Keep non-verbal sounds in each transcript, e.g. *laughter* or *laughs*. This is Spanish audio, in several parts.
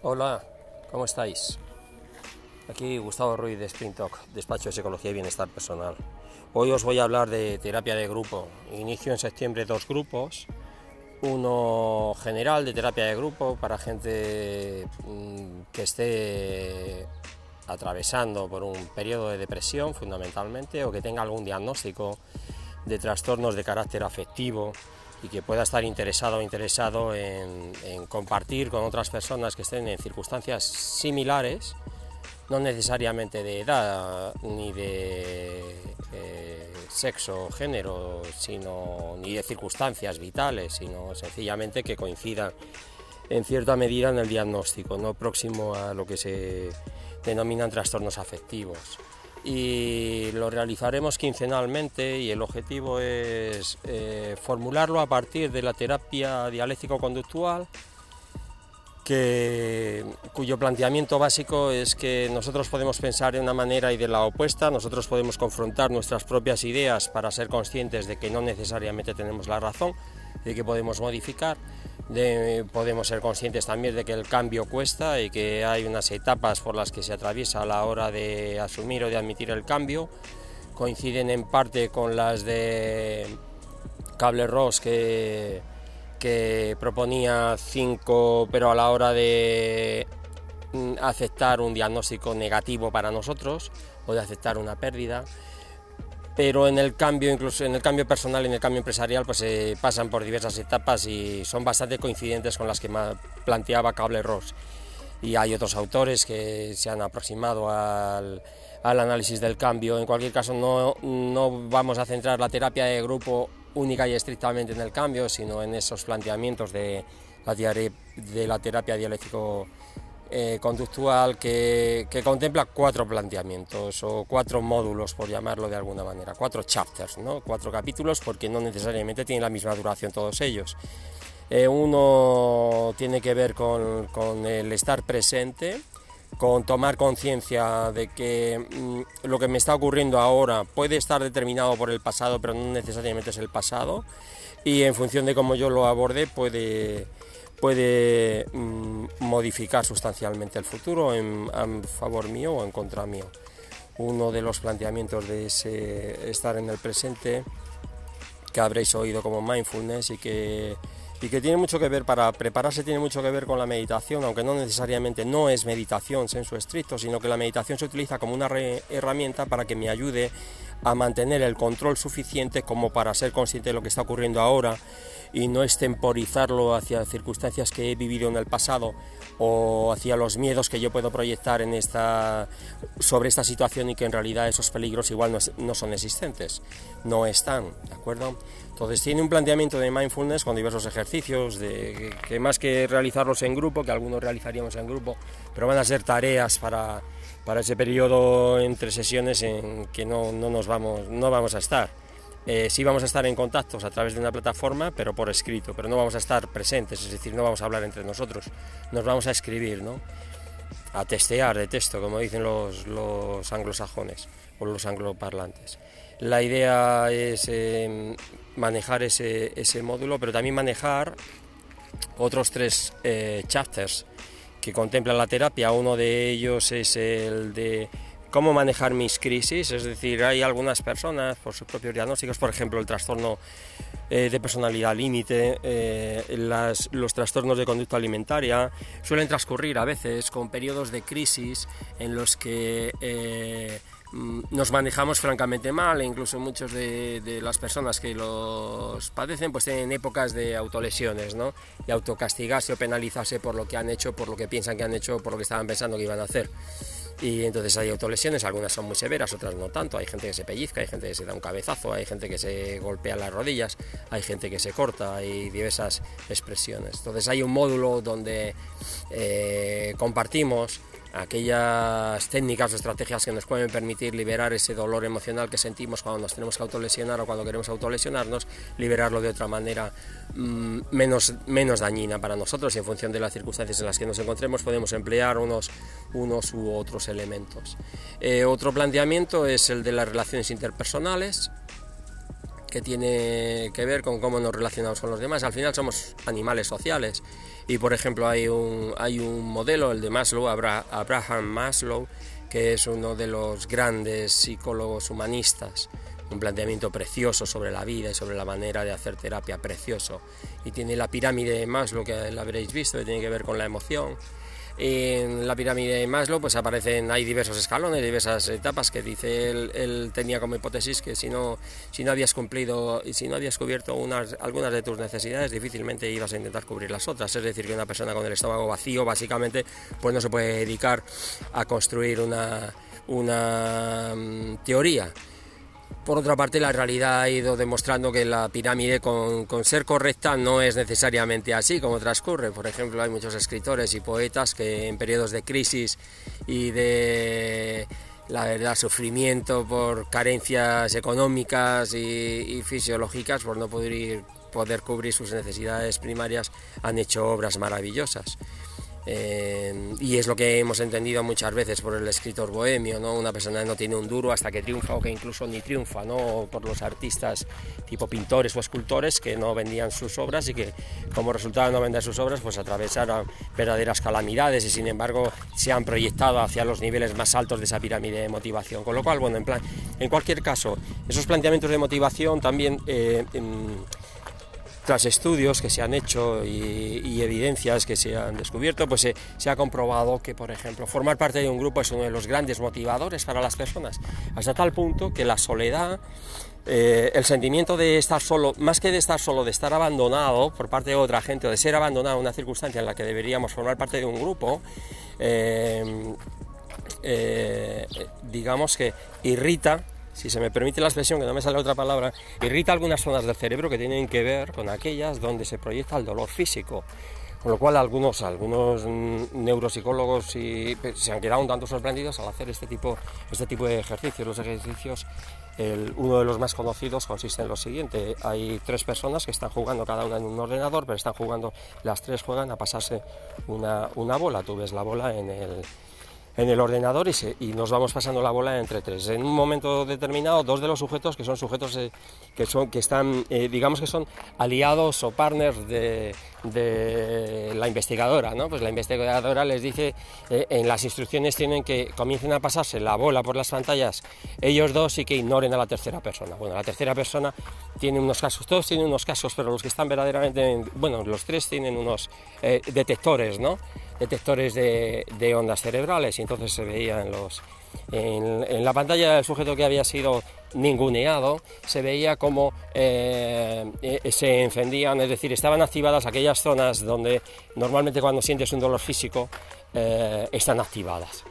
Hola, ¿cómo estáis? Aquí Gustavo Ruiz de Sprint Talk, despacho de Psicología y Bienestar Personal. Hoy os voy a hablar de terapia de grupo. Inicio en septiembre dos grupos. Uno general de terapia de grupo para gente mm, que esté atravesando por un periodo de depresión fundamentalmente o que tenga algún diagnóstico de trastornos de carácter afectivo y que pueda estar interesado o interesado en, compartir con otras personas que estén en circunstancias similares, no necesariamente de edad ni de eh, sexo o género, sino ni de circunstancias vitales, sino sencillamente que coincidan en cierta medida en el diagnóstico, no próximo a lo que se denominan trastornos afectivos y lo realizaremos quincenalmente y el objetivo es eh, formularlo a partir de la terapia dialéctico-conductual cuyo planteamiento básico es que nosotros podemos pensar de una manera y de la opuesta, nosotros podemos confrontar nuestras propias ideas para ser conscientes de que no necesariamente tenemos la razón, de que podemos modificar podemos ser conscientes también de que el cambio cuesta y que hay unas etapas por las que se atraviesa a la hora de asumir o de admitir el cambio. Coinciden en parte con las de Cable Ross que, que proponía cinco, pero a la hora de mm, aceptar un diagnóstico negativo para nosotros o de aceptar una pérdida pero en el cambio, incluso en el cambio personal y en el cambio empresarial, pues se pasan por diversas etapas y son bastante coincidentes con las que planteaba Cable Ross. Y hay otros autores que se han aproximado al, análisis del cambio. En cualquier caso, no, no vamos a centrar la terapia de grupo única y estrictamente en el cambio, sino en esos planteamientos de la, de la terapia dialéctico eh, conductual que, contempla cuatro planteamientos o cuatro módulos, por llamarlo de alguna manera, cuatro chapters, ¿no? cuatro capítulos, porque no necesariamente tienen la misma duración todos ellos. Eh, uno tiene que ver con, con, el estar presente, con tomar conciencia de que mm, lo que me está ocurriendo ahora puede estar determinado por el pasado, pero no necesariamente es el pasado, y en función de cómo yo lo aborde puede puede mm, modificar sustancialmente el futuro en, favor mío o en contra mío. Uno de los planteamientos de ese estar en el presente que habréis oído como mindfulness y que, y que tiene mucho que ver para prepararse, tiene mucho que ver con la meditación, aunque no necesariamente no es meditación en su estricto, sino que la meditación se utiliza como una herramienta para que me ayude a mantener el control suficiente como para ser consciente de lo que está ocurriendo ahora y no extemporizarlo hacia circunstancias que he vivido en el pasado o hacia los miedos que yo puedo proyectar en esta, sobre esta situación y que en realidad esos peligros igual no, son existentes, no están, ¿de acuerdo? Entonces tiene un planteamiento de mindfulness con diversos ejercicios, de, que más que realizarlos en grupo, que algunos realizaríamos en grupo, pero van a ser tareas para, para ese periodo entre sesiones en que no, no nos vamos, no vamos a estar. Eh, sí vamos a estar en contactos a través de una plataforma, pero por escrito, pero no vamos a estar presentes, es decir, no vamos a hablar entre nosotros, nos vamos a escribir, ¿no? a testear de texto, como dicen los, los anglosajones o los angloparlantes. La idea es em, manejar ese, ese, módulo, pero también manejar otros tres eh, chapters que contemplan la terapia. Uno de ellos es el de cómo manejar mis crisis, es decir, hay algunas personas por sus propios diagnósticos, por ejemplo, el trastorno eh, de personalidad límite, eh, los trastornos de conducta alimentaria, suelen transcurrir a veces con periodos de crisis en los que eh, nos manejamos francamente mal e incluso muchos de, las personas que los padecen pues tienen épocas de autolesiones, de autocastigarse o penalizarse por lo que han hecho, por lo que piensan que han hecho, por lo que estaban pensando que iban a hacer. Y entonces hay autolesiones, algunas son muy severas, otras no tanto, hay gente que se pellizca, hay gente que se da un cabezazo, hay gente que se golpea las rodillas, hay gente que se corta, hay diversas expresiones. Entonces hay un módulo donde eh, compartimos aquellas técnicas o estrategias que nos pueden permitir liberar ese dolor emocional que sentimos cuando nos tenemos que autolesionar o cuando queremos autolesionarnos, liberarlo de otra manera mm, menos, menos dañina para nosotros y en función de las circunstancias en las que nos encontremos podemos emplear unos, unos u otros elementos. Eh, otro planteamiento es el de las relaciones interpersonales, que tiene que ver con cómo nos relacionamos con los demás. Al final somos animales sociales y por ejemplo hay un, hay un modelo, el de Maslow, Abraham Maslow, que es uno de los grandes psicólogos humanistas, un planteamiento precioso sobre la vida y sobre la manera de hacer terapia precioso. Y tiene la pirámide de Maslow, que la habréis visto, que tiene que ver con la emoción, en la pirámide de Maslow pues aparecen, hay diversos escalones, diversas etapas que dice él, tenía como hipótesis que si no, si no habías cumplido y si no habías cubierto unas, algunas de tus necesidades, difícilmente ibas a intentar cubrir las otras. Es decir, que una persona con el estómago vacío básicamente pues no se puede dedicar a construir una, una mm, teoría por otra parte, la realidad ha ido demostrando que la pirámide, con, ser correcta, no es necesariamente así como transcurre. Por ejemplo, hay muchos escritores y poetas que en periodos de crisis y de la sufrimiento por carencias económicas y, fisiológicas, por no poder, poder cubrir sus necesidades primarias, han hecho obras maravillosas. Eh, y es lo que hemos entendido muchas veces por el escritor bohemio, ¿no? Una persona no tiene un duro hasta que triunfa o que incluso ni triunfa, ¿no? Por los artistas tipo pintores o escultores que no vendían sus obras y que como resultado de no vender sus obras pues atravesaron verdaderas calamidades y sin embargo se han proyectado hacia los niveles más altos de esa pirámide de motivación. Con lo cual, bueno, en, plan, en cualquier caso, esos planteamientos de motivación también... Eh, tras estudios que se han hecho y, evidencias que se han descubierto, pues se, ha comprobado que, por ejemplo, formar parte de un grupo es uno de los grandes motivadores para las personas, hasta tal punto que la soledad, eh, el sentimiento de estar solo, más que de estar solo, de estar abandonado por parte de otra gente o de ser abandonado en una circunstancia en la que deberíamos formar parte de un grupo, eh, eh, digamos que irrita si se me permite la expresión, que no me sale otra palabra, irrita algunas zonas del cerebro que tienen que ver con aquellas donde se proyecta el dolor físico. Con lo cual algunos, algunos neuropsicólogos se han quedado un tanto sorprendidos al hacer este tipo, este tipo de ejercicios. Los ejercicios, uno de los más conocidos consiste en lo siguiente. Hay tres personas que están jugando cada una en un ordenador, pero están jugando, las tres juegan a pasarse una, una bola. Tú ves la bola en el, en el ordenador y, nos vamos pasando la bola entre tres. En un momento determinado, dos de los sujetos, que son sujetos eh, que, son, que están, eh, digamos que son aliados o partners de, la investigadora, ¿no? Pues la investigadora les dice, eh, en las instrucciones tienen que comiencen a pasarse la bola por las pantallas ellos dos y que ignoren a la tercera persona. Bueno, la tercera persona tiene unos casos, todos tienen unos casos, pero los que están verdaderamente, bueno, los tres tienen unos detectores, ¿no? Detectores de, ondas cerebrales y entonces se veía en, los, en, la pantalla del sujeto que había sido ninguneado, se veía como eh, eh, se encendían, es decir, estaban activadas aquellas zonas donde normalmente cuando sientes un dolor físico eh, están activadas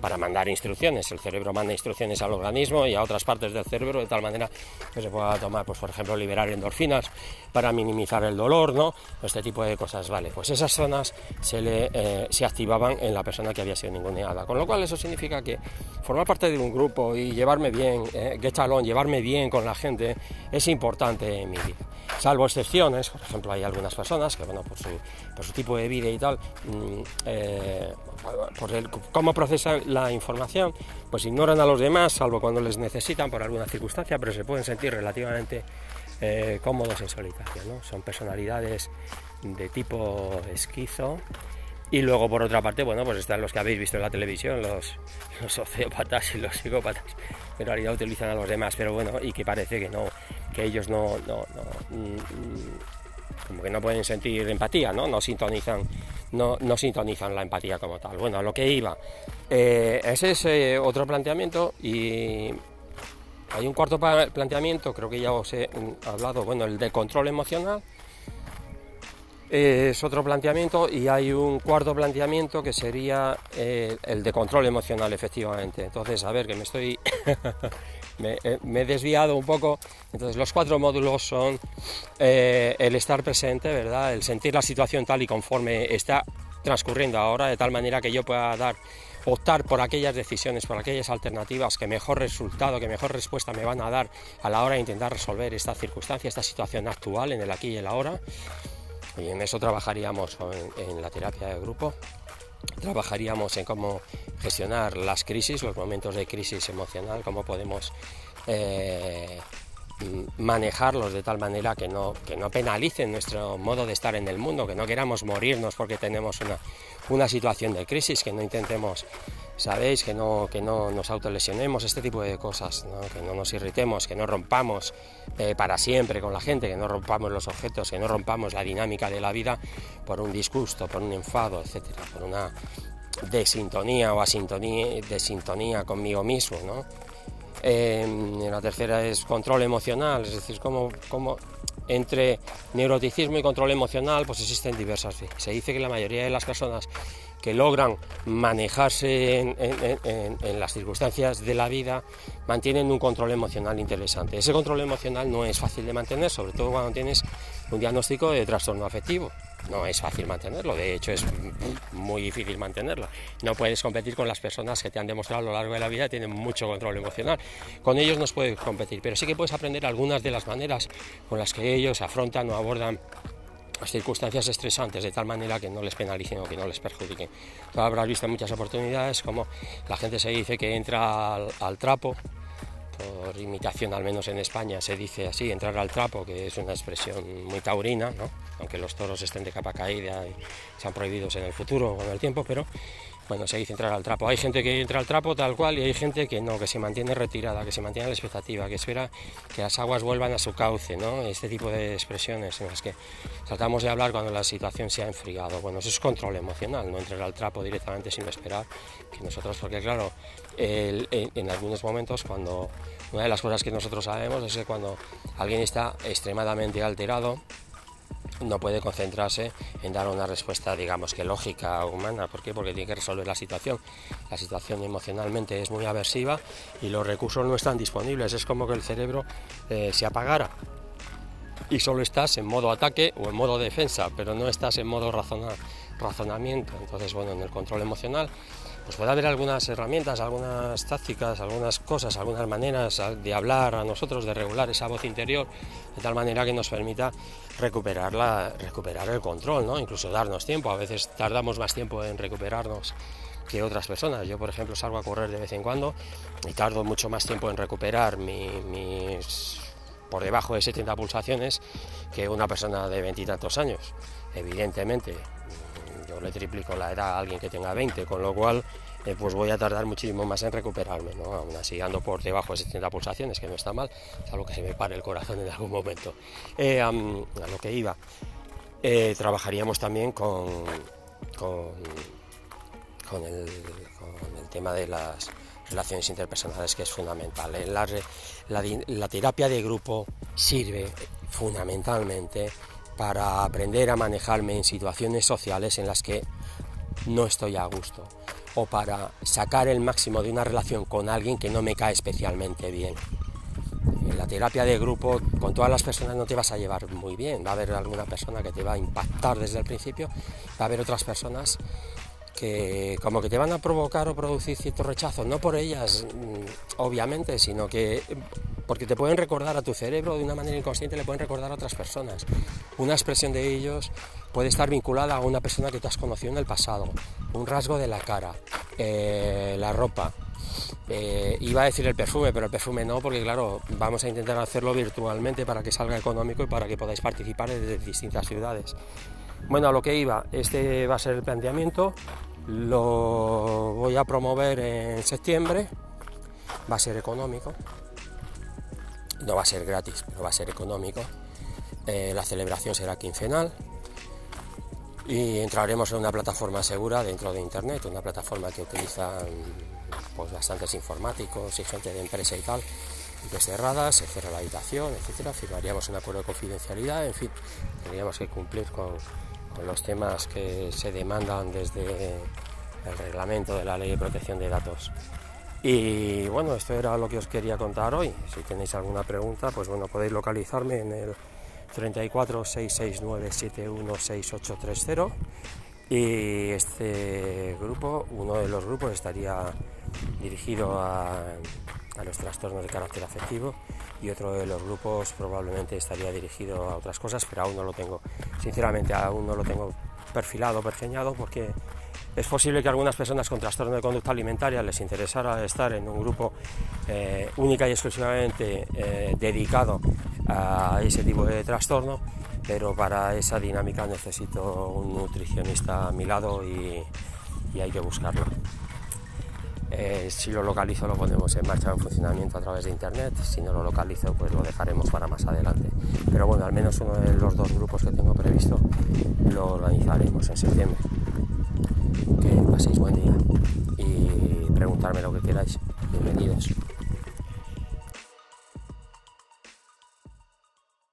para mandar instrucciones. El cerebro manda instrucciones al organismo y a otras partes del cerebro de tal manera que se pueda tomar, pues, por ejemplo, liberar endorfinas para minimizar el dolor, ¿no? Este tipo de cosas, ¿vale? Pues esas zonas se, le, eh, se activaban en la persona que había sido ninguneada. Con lo cual eso significa que formar parte de un grupo y llevarme bien, eh, get llevarme bien con la gente, es importante en mi vida. Salvo excepciones, por ejemplo, hay algunas personas que, bueno, por su, tipo de vida y tal, mm, eh, por el, cómo procesan la información, pues ignoran a los demás, salvo cuando les necesitan por alguna circunstancia, pero se pueden sentir relativamente eh, cómodos en solitario. ¿no? Son personalidades de tipo esquizo. Y luego, por otra parte, bueno, pues están los que habéis visto en la televisión, los, los y los psicópatas, que en realidad utilizan a los demás, pero bueno, y que parece que no, que ellos no, no, no mm, mm, como que no pueden sentir empatía, ¿no? No sintonizan, no, no sintonizan la empatía como tal. Bueno, a lo que iba. Eh, ese es eh, otro planteamiento y hay un cuarto planteamiento, creo que ya os he hablado, bueno, el de control emocional. es otro planteamiento y hay un cuarto planteamiento que sería eh, el de control emocional, efectivamente. Entonces, a ver, que me estoy *laughs* Eh, me, he desviado un poco. Entonces los cuatro módulos son eh, el estar presente, ¿verdad? El sentir la situación tal y conforme está transcurriendo ahora, de tal manera que yo pueda dar optar por aquellas decisiones, por aquellas alternativas que mejor resultado, que mejor respuesta me van a dar a la hora de intentar resolver esta circunstancia, esta situación actual en el aquí y el ahora. Y en eso trabajaríamos en la terapia de grupo trabajaríamos en cómo gestionar las crisis, los momentos de crisis emocional, cómo podemos eh, manejarlos de tal manera que no, que no penalicen nuestro modo de estar en el mundo, que no queramos morirnos porque tenemos una, una situación de crisis, que no intentemos, sabéis, que no, que no nos autolesionemos, este tipo de cosas, que no nos irritemos, que no rompamos eh, para siempre con la gente, que no rompamos los objetos, que no rompamos la dinámica de la vida por un disgusto, por un enfado, etcétera, por una desintonía o asintonía, desintonía conmigo mismo, ¿no? Eh, la tercera es control emocional, es decir, como, como entre neuroticismo y control emocional, pues existen diversas. Se dice que la mayoría de las personas que logran manejarse en, las circunstancias de la vida mantienen un control emocional interesante. Ese control emocional no es fácil de mantener, sobre todo cuando tienes un diagnóstico de trastorno afectivo. No es fácil mantenerlo, de hecho es muy difícil mantenerlo. No puedes competir con las personas que te han demostrado a lo largo de la vida que tienen mucho control emocional. Con ellos no puedes competir, pero sí que puedes aprender algunas de las maneras con las que ellos afrontan o abordan las circunstancias estresantes de tal manera que no les penalicen o que no les perjudiquen. Tú habrás visto muchas oportunidades como la gente se dice que entra al, trapo, por imitación al menos en España se dice así, entrar al trapo, que es una expresión muy taurina, aunque los toros estén de capa caída y sean prohibidos en el futuro o con el tiempo, pero bueno, se dice entrar al trapo. Hay gente que entra al trapo tal cual y hay gente que no, que se mantiene retirada, que se mantiene a la expectativa, que espera que las aguas vuelvan a su cauce, ¿no? Este tipo de expresiones en las que tratamos de hablar cuando la situación se ha enfriado. Bueno, eso es control emocional, no entrar al trapo directamente sin esperar que nosotros, porque claro, en algunos momentos cuando una de las cosas que nosotros sabemos es que cuando alguien está extremadamente alterado, no puede concentrarse en dar una respuesta, digamos que lógica humana. ¿Por qué? Porque tiene que resolver la situación. La situación emocionalmente es muy aversiva y los recursos no están disponibles. Es como que el cerebro eh, se apagara y solo estás en modo ataque o en modo defensa, pero no estás en modo razonamiento. Entonces, bueno, en el control emocional pues puede haber algunas herramientas, algunas tácticas, algunas cosas, algunas maneras de hablar a nosotros, de regular esa voz interior, de tal manera que nos permita recuperar, recuperar el control, ¿no? incluso darnos tiempo. A veces tardamos más tiempo en recuperarnos que otras personas. Yo, por ejemplo, salgo a correr de vez en cuando y tardo mucho más tiempo en recuperar mis por debajo de 70 pulsaciones que una persona de veintitantos años. Evidentemente, yo le triplico la edad a alguien que tenga 20, con lo cual eh, pues voy a tardar muchísimo más en recuperarme, ¿no? Aún así ando por debajo de 70 pulsaciones, que no está mal, salvo que se me pare el corazón en algún momento. Eh, a lo que iba, eh, trabajaríamos también con, con, el, tema de las relaciones interpersonales, que es fundamental. La, la terapia de grupo sirve fundamentalmente para aprender a manejarme en situaciones sociales en las que no estoy a gusto o para sacar el máximo de una relación con alguien que no me cae especialmente bien. En la terapia de grupo con todas las personas no te vas a llevar muy bien, va a haber alguna persona que te va a impactar desde el principio, va a haber otras personas que como que te van a provocar o producir cierto rechazo, no por ellas mm, obviamente, sino que porque te pueden recordar a tu cerebro de una manera inconsciente, le pueden recordar a otras personas. Una expresión de ellos puede estar vinculada a una persona que te has conocido en el pasado, un rasgo de la cara, eh, la ropa. Eh, iba a decir el perfume, pero el perfume no, porque claro, vamos a intentar hacerlo virtualmente para que salga económico y para que podáis participar desde distintas ciudades. Bueno, a lo que iba, este va a ser el planteamiento, lo voy a promover en septiembre, va a ser económico, no va a ser gratis, pero va a ser económico. Eh, la celebración será quincenal y entraremos en una plataforma segura dentro de Internet, una plataforma que utilizan pues, bastantes informáticos y gente de empresa y tal, de cerrada, se cierra la habitación, etcétera, firmaríamos un acuerdo de confidencialidad, en fin, tendríamos que cumplir con los temas que se demandan desde el reglamento de la ley de protección de datos. Y bueno, esto era lo que os quería contar hoy. Si tenéis alguna pregunta, pues bueno, podéis localizarme en el 34 669 716830 y este grupo, uno de los grupos estaría dirigido a, a los trastornos de carácter afectivo y otro de los grupos probablemente estaría dirigido a otras cosas, pero aún no lo tengo, sinceramente aún no lo tengo perfilado, pergeñado porque Es posible que a algunas personas con trastorno de conducta alimentaria les interesara estar en un grupo eh, única y exclusivamente eh, dedicado a ese tipo de trastorno, pero para esa dinámica necesito un nutricionista a mi lado y, hay que buscarlo. Eh, si lo localizo lo ponemos en marcha en funcionamiento a través de internet, si no lo localizo pues lo dejaremos para más adelante. Pero bueno, al menos uno de los dos grupos que tengo previsto lo organizaremos en septiembre que paséis buen día y preguntarme lo que queráis. Bienvenidos.